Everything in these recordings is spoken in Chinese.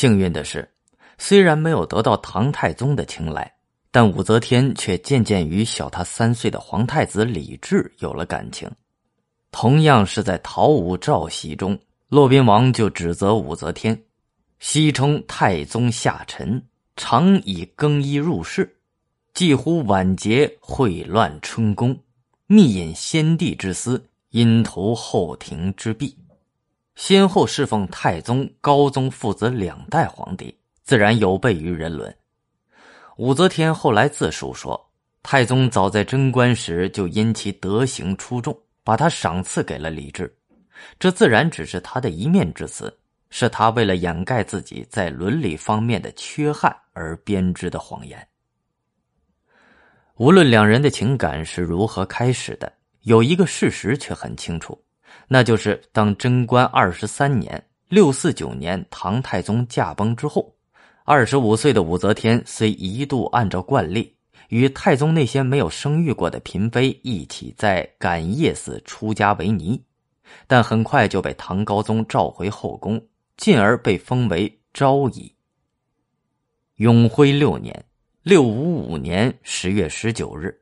幸运的是，虽然没有得到唐太宗的青睐，但武则天却渐渐与小他三岁的皇太子李治有了感情。同样是在讨武曌檄中，骆宾王就指责武则天：“西称太宗下臣，常以更衣入室，几乎晚节秽乱春宫，密引先帝之私，因图后庭之弊。”先后侍奉太宗、高宗父子两代皇帝，自然有悖于人伦。武则天后来自述说，太宗早在贞观时就因其德行出众，把他赏赐给了李治，这自然只是他的一面之词，是他为了掩盖自己在伦理方面的缺憾而编织的谎言。无论两人的情感是如何开始的，有一个事实却很清楚。那就是当贞观二十三年（六四九年），唐太宗驾崩之后，二十五岁的武则天虽一度按照惯例与太宗那些没有生育过的嫔妃一起在感业寺出家为尼，但很快就被唐高宗召回后宫，进而被封为昭仪。永徽六年（六五五年）十月十九日。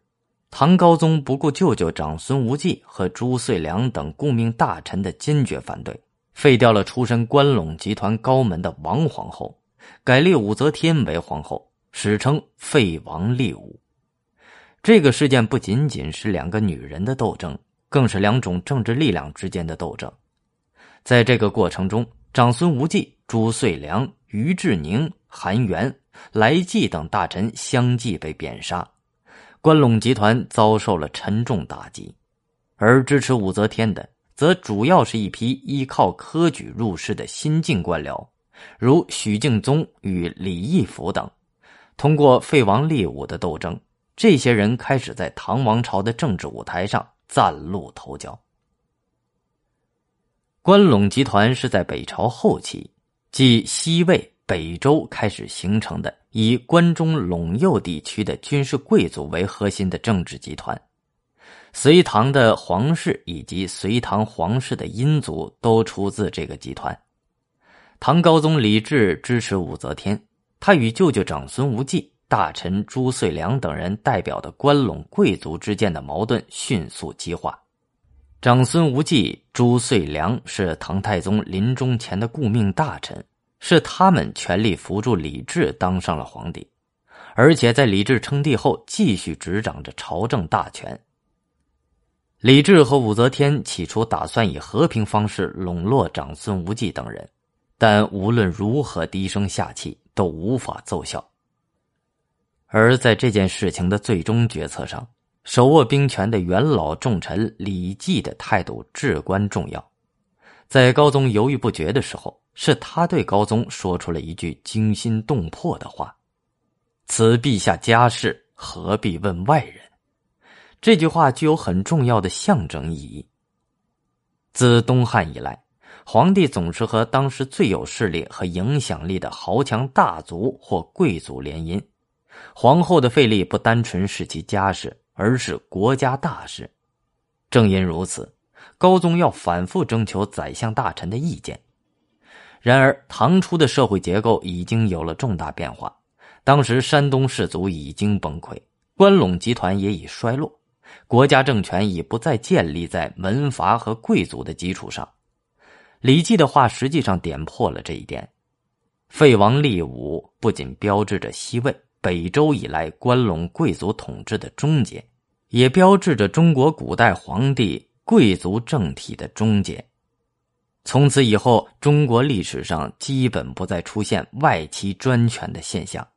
唐高宗不顾舅舅长孙无忌和朱遂良等顾命大臣的坚决反对，废掉了出身关陇集团高门的王皇后，改立武则天为皇后，史称废王立武。这个事件不仅仅是两个女人的斗争，更是两种政治力量之间的斗争。在这个过程中，长孙无忌、朱遂良、于志宁、韩元、来济等大臣相继被贬杀。关陇集团遭受了沉重打击，而支持武则天的，则主要是一批依靠科举入仕的新晋官僚，如许敬宗与李义府等。通过废王立武的斗争，这些人开始在唐王朝的政治舞台上崭露头角。关陇集团是在北朝后期，即西魏。北周开始形成的以关中陇右地区的军事贵族为核心的政治集团，隋唐的皇室以及隋唐皇室的姻族都出自这个集团。唐高宗李治支持武则天，他与舅舅长孙无忌、大臣朱遂良等人代表的关陇贵族之间的矛盾迅速激化。长孙无忌、朱遂良是唐太宗临终前的顾命大臣。是他们全力扶助李治当上了皇帝，而且在李治称帝后，继续执掌着朝政大权。李治和武则天起初打算以和平方式笼络长孙无忌等人，但无论如何低声下气都无法奏效。而在这件事情的最终决策上，手握兵权的元老重臣李绩的态度至关重要。在高宗犹豫不决的时候。是他对高宗说出了一句惊心动魄的话：“此陛下家事，何必问外人？”这句话具有很重要的象征意义。自东汉以来，皇帝总是和当时最有势力和影响力的豪强大族或贵族联姻，皇后的费力不单纯是其家事，而是国家大事。正因如此，高宗要反复征求宰相大臣的意见。然而，唐初的社会结构已经有了重大变化。当时，山东士族已经崩溃，关陇集团也已衰落，国家政权已不再建立在门阀和贵族的基础上。李济的话实际上点破了这一点：废王立武不仅标志着西魏、北周以来关陇贵族统治的终结，也标志着中国古代皇帝贵族政体的终结。从此以后，中国历史上基本不再出现外戚专权的现象。